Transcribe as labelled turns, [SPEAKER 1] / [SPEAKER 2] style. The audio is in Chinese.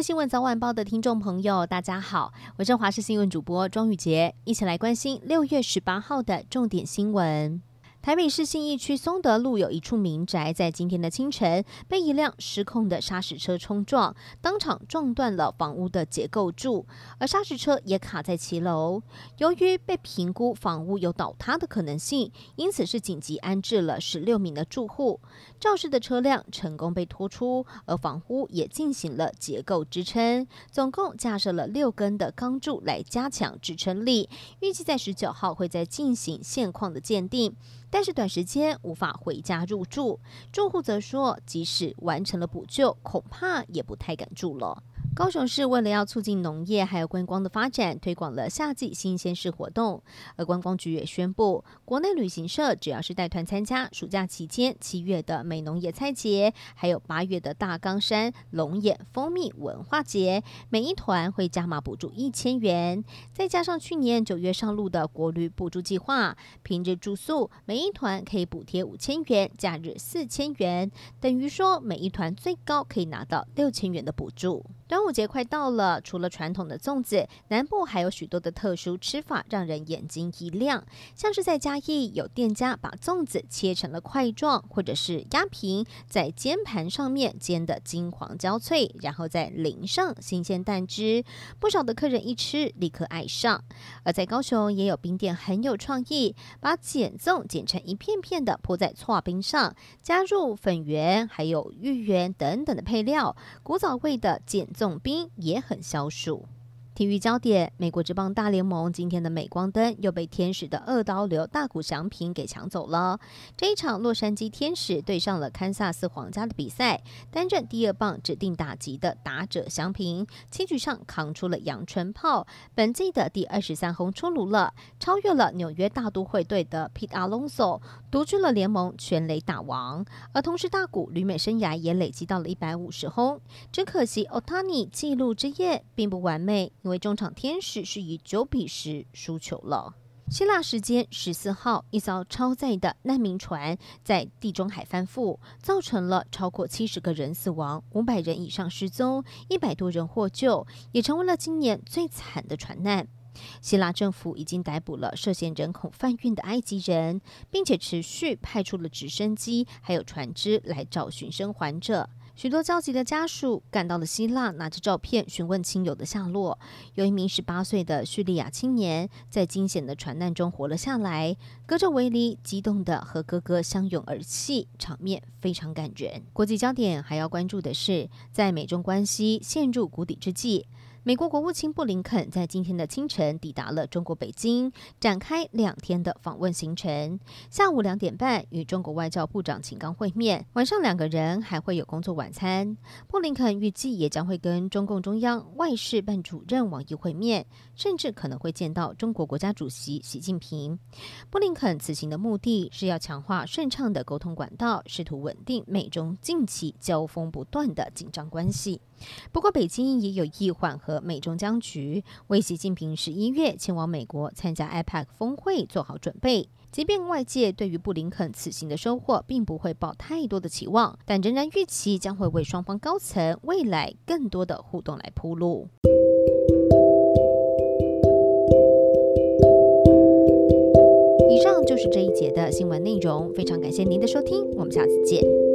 [SPEAKER 1] 新闻早晚报的听众朋友，大家好，我是华视新闻主播庄宇洁，一起来关心六月十八号的重点新闻。台北市信义区松德路有一处民宅，在今天的清晨被一辆失控的砂石车冲撞，当场撞断了房屋的结构柱，而砂石车也卡在骑楼。由于被评估房屋有倒塌的可能性，因此是紧急安置了十六名的住户。肇事的车辆成功被拖出，而房屋也进行了结构支撑，总共架设了六根的钢柱来加强支撑力。预计在十九号会再进行现况的鉴定。但是短时间无法回家入住，住户则说，即使完成了补救，恐怕也不太敢住了。高雄市为了要促进农业还有观光的发展，推广了夏季新鲜事活动。而观光局也宣布，国内旅行社只要是带团参加暑假期间七月的美农野菜节，还有八月的大冈山龙眼蜂蜜文化节，每一团会加码补助一千元。再加上去年九月上路的国旅补助计划，平日住宿每一团可以补贴五千元，假日四千元，等于说每一团最高可以拿到六千元的补助。端午节快到了，除了传统的粽子，南部还有许多的特殊吃法，让人眼睛一亮。像是在嘉义，有店家把粽子切成了块状，或者是压平，在煎盘上面煎得金黄焦脆，然后再淋上新鲜蛋汁。不少的客人一吃，立刻爱上。而在高雄，也有冰店很有创意，把碱粽剪成一片片的铺在剉冰上，加入粉圆、还有芋圆等等的配料，古早味的碱总兵也很消暑。体育焦点：美国职棒大联盟今天的镁光灯又被天使的二刀流大谷翔平给抢走了。这一场洛杉矶天使对上了堪萨斯皇家的比赛，担任第二棒指定打击的打者翔平，七局上扛出了阳春炮，本季的第二十三轰出炉了，超越了纽约大都会队的 Pete Alonso，独居了联盟全垒打王。而同时，大谷旅美生涯也累积到了一百五十轰，只可惜 Otani 记录之夜并不完美。因为中场天使是以九比十输球了。希腊时间十四号，一艘超载的难民船在地中海翻覆，造成了超过七十个人死亡，五百人以上失踪，一百多人获救，也成为了今年最惨的船难。希腊政府已经逮捕了涉嫌人口贩运的埃及人，并且持续派出了直升机还有船只来找寻生还者。许多焦急的家属赶到了希腊，拿着照片询问亲友的下落。有一名十八岁的叙利亚青年在惊险的船难中活了下来，隔着围篱，激动地和哥哥相拥而泣，场面非常感人。国际焦点还要关注的是，在美中关系陷入谷底之际。美国国务卿布林肯在今天的清晨抵达了中国北京，展开两天的访问行程。下午两点半与中国外交部长秦刚会面，晚上两个人还会有工作晚餐。布林肯预计也将会跟中共中央外事办主任王毅会面，甚至可能会见到中国国家主席习近平。布林肯此行的目的是要强化顺畅的沟通管道，试图稳定美中近期交锋不断的紧张关系。不过，北京也有意缓和美中僵局，为习近平十一月前往美国参加 APEC 峰会做好准备。即便外界对于布林肯此行的收获并不会抱太多的期望，但仍然预期将会为双方高层未来更多的互动来铺路。以上就是这一节的新闻内容，非常感谢您的收听，我们下次见。